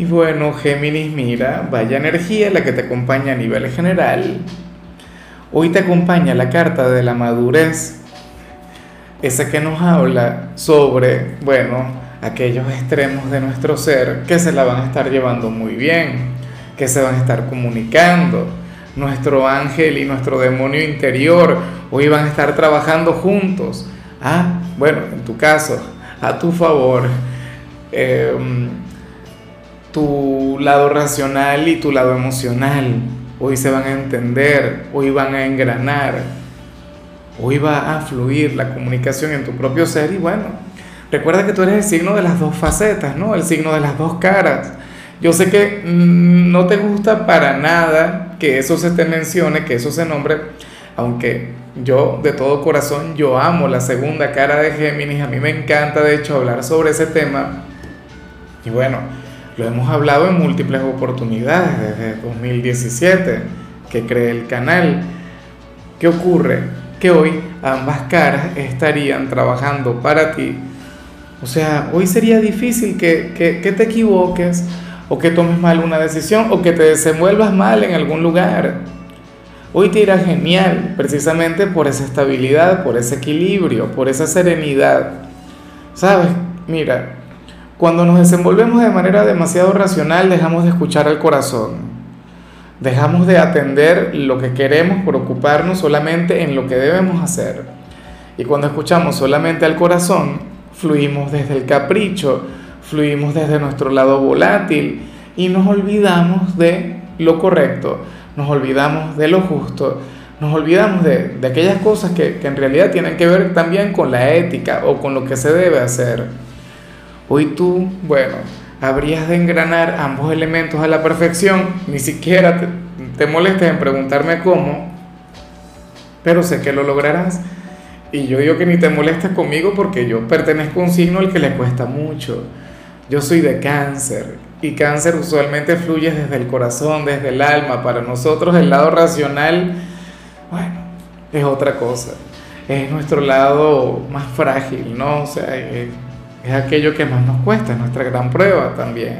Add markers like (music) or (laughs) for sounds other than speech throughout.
Y bueno, Géminis, mira, vaya energía la que te acompaña a nivel general. Hoy te acompaña la carta de la madurez, esa que nos habla sobre, bueno, aquellos extremos de nuestro ser que se la van a estar llevando muy bien, que se van a estar comunicando. Nuestro ángel y nuestro demonio interior hoy van a estar trabajando juntos. Ah, bueno, en tu caso, a tu favor. Eh, tu lado racional y tu lado emocional. Hoy se van a entender, hoy van a engranar, hoy va a fluir la comunicación en tu propio ser y bueno, recuerda que tú eres el signo de las dos facetas, ¿no? El signo de las dos caras. Yo sé que mm, no te gusta para nada que eso se te mencione, que eso se nombre, aunque yo de todo corazón, yo amo la segunda cara de Géminis, a mí me encanta de hecho hablar sobre ese tema. Y bueno, lo hemos hablado en múltiples oportunidades desde 2017 que creé el canal. ¿Qué ocurre? Que hoy ambas caras estarían trabajando para ti. O sea, hoy sería difícil que, que, te equivoques o que tomes mal una decisión o que te desenvuelvas mal en algún lugar. Hoy te irá genial precisamente por esa estabilidad, por ese equilibrio, por esa serenidad. ¿Sabes? Mira, cuando nos desenvolvemos de manera demasiado racional, dejamos de escuchar al corazón. Dejamos de atender lo que queremos por ocuparnos solamente en lo que debemos hacer. Y cuando escuchamos solamente al corazón, fluimos desde el capricho, fluimos desde nuestro lado volátil y nos olvidamos de lo correcto, nos olvidamos de lo justo, nos olvidamos de, aquellas cosas que, que en realidad tienen que ver también con la ética o con lo que se debe hacer. Hoy tú, bueno, habrías de engranar ambos elementos a la perfección, ni siquiera te, te molestes en preguntarme cómo, pero sé que lo lograrás. Y yo digo que ni te molestes conmigo porque yo pertenezco a un signo al que le cuesta mucho. Yo soy de cáncer y cáncer usualmente fluye desde el corazón, desde el alma. Para nosotros el lado racional, bueno, es otra cosa. Es nuestro lado más frágil, ¿no? O sea, es aquello que más nos cuesta, es nuestra gran prueba también.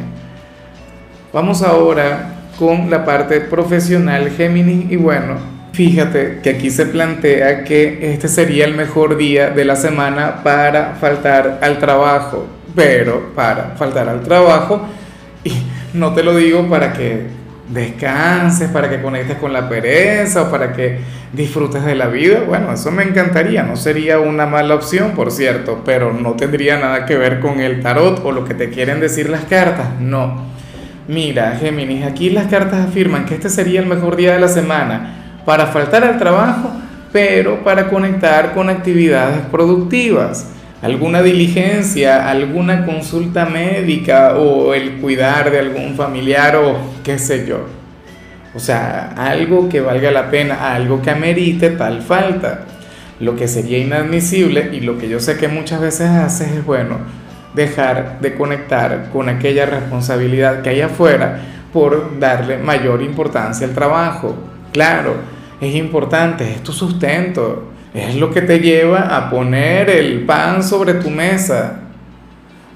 Vamos ahora con la parte profesional Géminis y bueno, fíjate que aquí se plantea que este sería el mejor día de la semana para faltar al trabajo, pero para faltar al trabajo y no te lo digo para que descanses, para que conectes con la pereza o para que disfrutes de la vida, bueno, eso me encantaría, no sería una mala opción, por cierto, pero no tendría nada que ver con el tarot o lo que te quieren decir las cartas, no. Mira, Géminis, aquí las cartas afirman que este sería el mejor día de la semana para faltar al trabajo, pero para conectar con actividades productivas alguna diligencia, alguna consulta médica o el cuidar de algún familiar o qué sé yo. O sea, algo que valga la pena, algo que amerite tal falta. Lo que sería inadmisible y lo que yo sé que muchas veces haces es, bueno, dejar de conectar con aquella responsabilidad que hay afuera por darle mayor importancia al trabajo. Claro, es importante, es tu sustento, es lo que te lleva a poner el pan sobre tu mesa.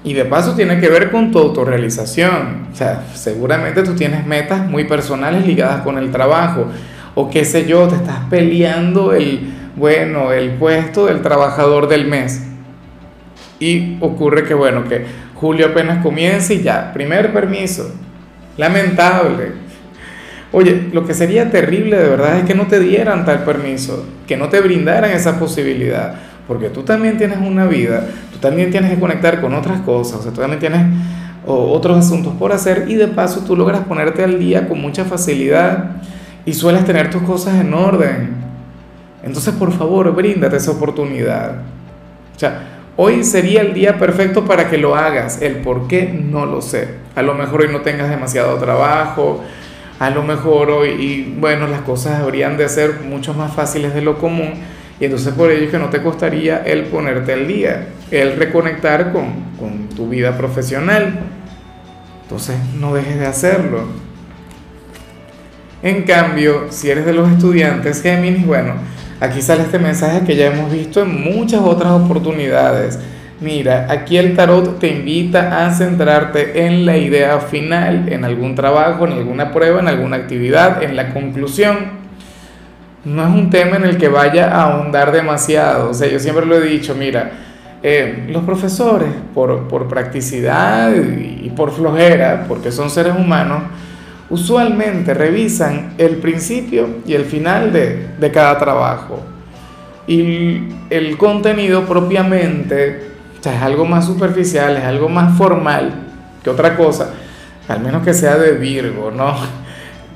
Y de paso tiene que ver con tu autorrealización. O sea, seguramente tú tienes metas muy personales ligadas con el trabajo. O qué sé yo, te estás peleando el, bueno, el puesto del trabajador del mes. Y ocurre que, bueno, que julio apenas comienza y ya, primer permiso. Lamentable. Oye, lo que sería terrible de verdad es que no te dieran tal permiso, que no te brindaran esa posibilidad, porque tú también tienes una vida, tú también tienes que conectar con otras cosas, o sea, tú también tienes otros asuntos por hacer y de paso tú logras ponerte al día con mucha facilidad y sueles tener tus cosas en orden. Entonces, por favor, bríndate esa oportunidad. O sea, hoy sería el día perfecto para que lo hagas. El por qué no lo sé. A lo mejor hoy no tengas demasiado trabajo, a lo mejor hoy, y bueno, las cosas habrían de ser mucho más fáciles de lo común. Y entonces por ello es que no te costaría el ponerte al día, el reconectar con, con tu vida profesional. Entonces no dejes de hacerlo. En cambio, si eres de los estudiantes Géminis, bueno, aquí sale este mensaje que ya hemos visto en muchas otras oportunidades. Mira, aquí el tarot te invita a centrarte en la idea final, en algún trabajo, en alguna prueba, en alguna actividad, en la conclusión. No es un tema en el que vaya a ahondar demasiado. O sea, yo siempre lo he dicho, mira, eh, los profesores, por, por practicidad y, por flojera, porque son seres humanos, usualmente revisan el principio y el final de, de cada trabajo. Y el contenido propiamente sea, es algo más superficial, es algo más formal que otra cosa, al menos que sea de Virgo, ¿no? (laughs)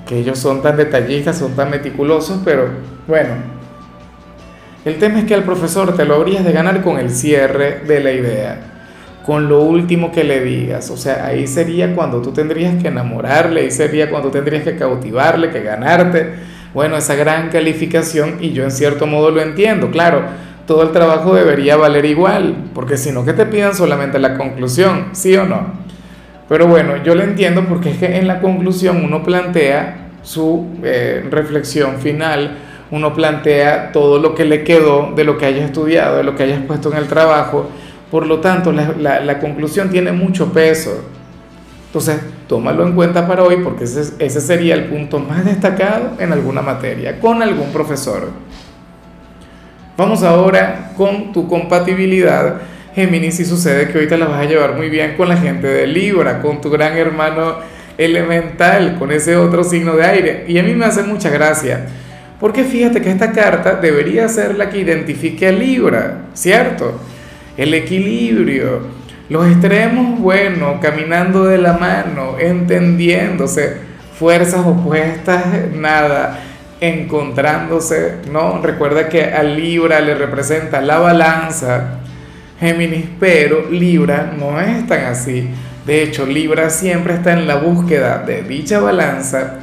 Que ellos son tan detallistas, son tan meticulosos, pero bueno, el tema es que al profesor te lo habrías de ganar con el cierre de la idea, con lo último que le digas. O sea, ahí sería cuando tú tendrías que enamorarle, ahí sería cuando tendrías que cautivarle, que ganarte. Bueno, esa gran calificación y yo en cierto modo lo entiendo, claro, todo el trabajo debería valer igual, porque si no, que te pidan solamente la conclusión, ¿sí o no? Pero bueno, yo lo entiendo porque es que en la conclusión uno plantea su eh, reflexión final, uno plantea todo lo que le quedó de lo que haya estudiado, de lo que hayas puesto en el trabajo. Por lo tanto, la, conclusión tiene mucho peso. Entonces, tómalo en cuenta para hoy porque ese sería el punto más destacado en alguna materia, con algún profesor. Vamos ahora con tu compatibilidad. Géminis, si sucede que te la vas a llevar muy bien con la gente de Libra, con tu gran hermano elemental, con ese otro signo de aire. Y a mí me hace mucha gracia porque fíjate que esta carta debería ser la que identifique a Libra, ¿cierto? El equilibrio, los extremos, bueno, caminando de la mano, entendiéndose, fuerzas opuestas, nada, encontrándose, ¿no? Recuerda que a Libra le representa la balanza, Géminis, pero Libra no es tan así. De hecho, Libra siempre está en la búsqueda de dicha balanza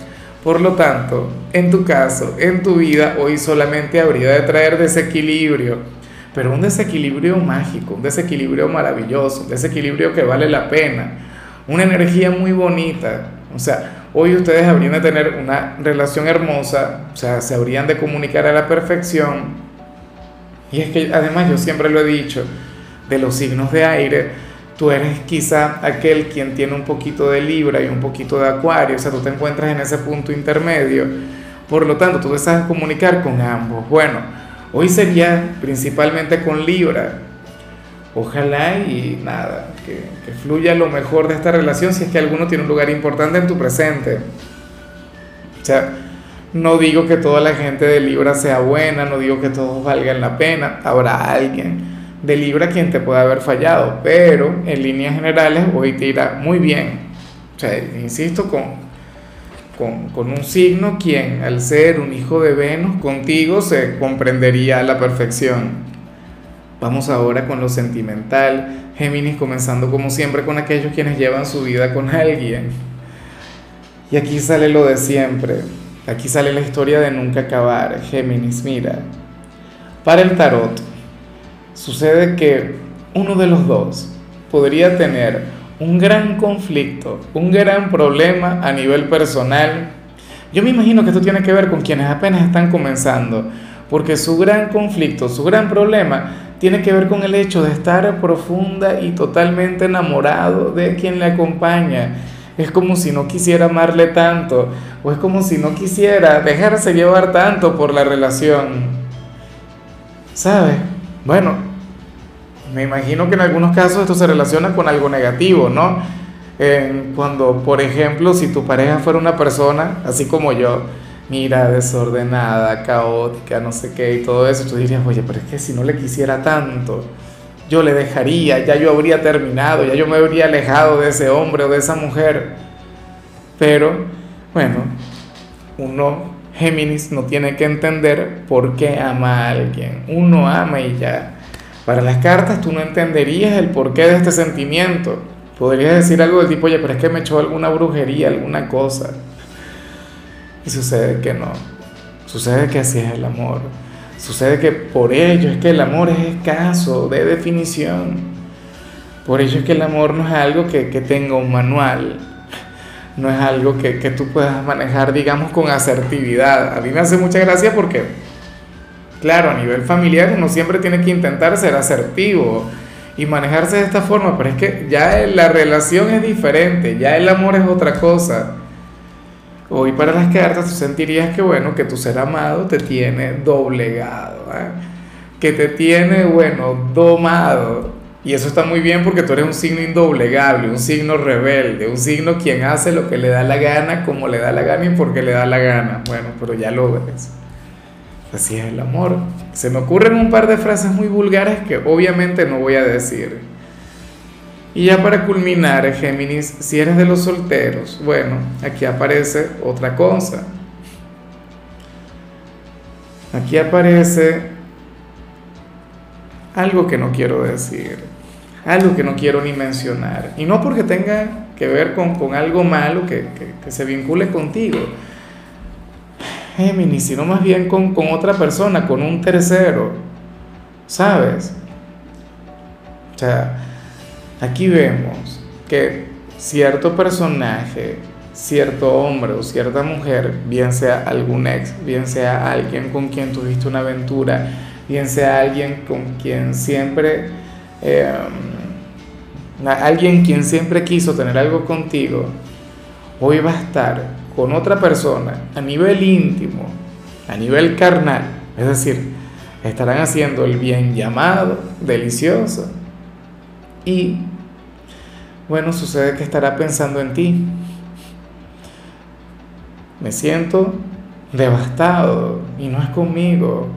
por lo tanto, en tu caso, en tu vida, hoy solamente habría de traer desequilibrio, pero un desequilibrio mágico, un desequilibrio maravilloso, un desequilibrio que vale la pena, una energía muy bonita. O sea, hoy ustedes habrían de tener una relación hermosa, o sea, se habrían de comunicar a la perfección. Y es que además yo siempre lo he dicho, de los signos de aire, tú eres quizá aquel quien tiene un poquito de Libra y un poquito de Acuario, o sea, tú te encuentras en ese punto intermedio, por lo tanto, tú te sabes comunicar con ambos. Bueno, hoy sería principalmente con Libra. Ojalá y nada, que, que fluya lo mejor de esta relación si es que alguno tiene un lugar importante en tu presente. O sea, no digo que toda la gente de Libra sea buena, no digo que todos valgan la pena, habrá alguien de Libra quien te puede haber fallado, pero en líneas generales hoy te irá muy bien. O sea, insisto, con, con, con, un signo quien al ser un hijo de Venus contigo se comprendería a la perfección. Vamos ahora con lo sentimental, Géminis comenzando como siempre con aquellos quienes llevan su vida con alguien. Y aquí sale lo de siempre, aquí sale la historia de nunca acabar, Géminis, mira. Para el tarot, sucede que uno de los dos podría tener un gran conflicto, un gran problema a nivel personal. Yo me imagino que esto tiene que ver con quienes apenas están comenzando, porque su gran conflicto, su gran problema tiene que ver con el hecho de estar profunda y totalmente enamorado de quien le acompaña. Es como si no quisiera amarle tanto, o es como si no quisiera dejarse llevar tanto por la relación. ¿Sabes? Bueno, me imagino que en algunos casos esto se relaciona con algo negativo, ¿no? cuando, por ejemplo, si tu pareja fuera una persona, así como yo, mira, desordenada, caótica, no sé qué y todo eso, tú dirías, oye, pero es que si no le quisiera tanto, yo le dejaría, ya yo habría terminado, ya yo me habría alejado de ese hombre o de esa mujer. Pero, bueno, uno Géminis no tiene que entender por qué ama a alguien. Uno ama y ya. Para las cartas tú no entenderías el porqué de este sentimiento. Podrías decir algo del tipo, oye, pero es que me echó alguna brujería, alguna cosa. Y sucede que no. Sucede que así es el amor. Sucede que por ello es que el amor es escaso de definición. Por ello es que el amor no es algo que, tenga un manual. No es algo que, que tú puedas manejar, digamos, con asertividad. A mí me hace mucha gracia porque, claro, a nivel familiar uno siempre tiene que intentar ser asertivo y manejarse de esta forma, pero es que ya la relación es diferente, ya el amor es otra cosa. Hoy para las cartas tú sentirías que bueno, que tu ser amado te tiene doblegado, ¿eh? que te tiene, bueno, domado. Y eso está muy bien porque tú eres un signo indoblegable, un signo rebelde, un signo quien hace lo que le da la gana, como le da la gana y porque le da la gana. Bueno, pero ya lo ves. Así es el amor. Se me ocurren un par de frases muy vulgares que obviamente no voy a decir. Y ya para culminar, Géminis, si eres de los solteros, bueno, aquí aparece otra cosa. Aquí aparece algo que no quiero decir, algo que no quiero ni mencionar. Y no porque tenga que ver con, algo malo que, se vincule contigo, Géminis, sino más bien con, con otra persona, con un tercero, ¿sabes? O sea, Aquí vemos que cierto personaje, cierto hombre o cierta mujer, bien sea algún ex, bien sea alguien con quien tuviste una aventura, bien sea alguien con quien siempre, eh, alguien quien siempre quiso tener algo contigo, hoy va a estar con otra persona a nivel íntimo, a nivel carnal, es decir, estarán haciendo el bien llamado, delicioso, y bueno, sucede que estará pensando en ti. Me siento devastado y no es conmigo.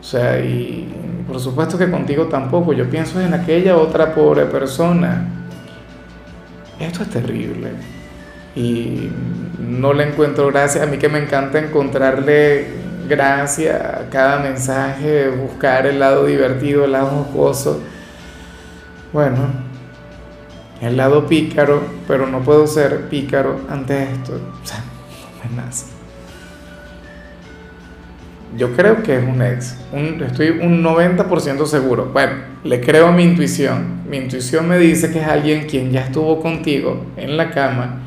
O sea, y por supuesto que contigo tampoco. Yo pienso en aquella otra pobre persona. Esto es terrible. Y no le encuentro gracia. A mí que me encanta encontrarle gracia a cada mensaje, buscar el lado divertido, el lado jocoso bueno, el lado pícaro, pero no puedo ser pícaro ante esto. O sea, no me nace. Yo creo que es un ex. estoy un 90% seguro. Bueno, le creo a mi intuición. Mi intuición me dice que es alguien quien ya estuvo contigo en la cama.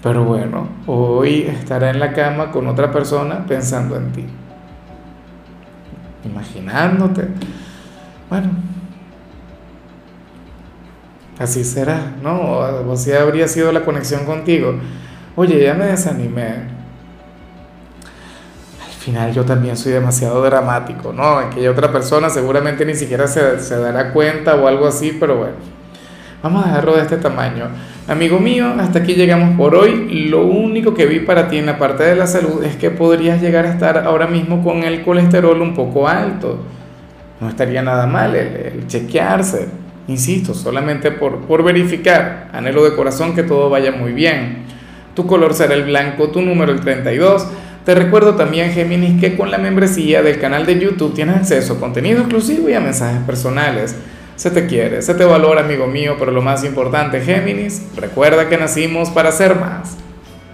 Pero bueno, hoy estará en la cama con otra persona pensando en ti. Imaginándote. Bueno, así será, ¿no? O si habría sido la conexión contigo. Oye, ya me desanimé. Al final yo también soy demasiado dramático, ¿no? Aquella otra persona seguramente ni siquiera se, se dará cuenta o algo así, pero bueno. Vamos a dejarlo de este tamaño. Amigo mío, hasta aquí llegamos por hoy. Lo único que vi para ti en la parte de la salud es que podrías llegar a estar ahora mismo con el colesterol un poco alto. No estaría nada mal el chequearse Insisto, solamente por, por verificar, anhelo de corazón que todo vaya muy bien. Tu color será el blanco, tu número el 32. Te recuerdo también, Géminis, que con la membresía del canal de YouTube tienes acceso a contenido exclusivo y a mensajes personales. Se te quiere, se te valora, amigo mío, pero lo más importante, Géminis, recuerda que nacimos para ser más.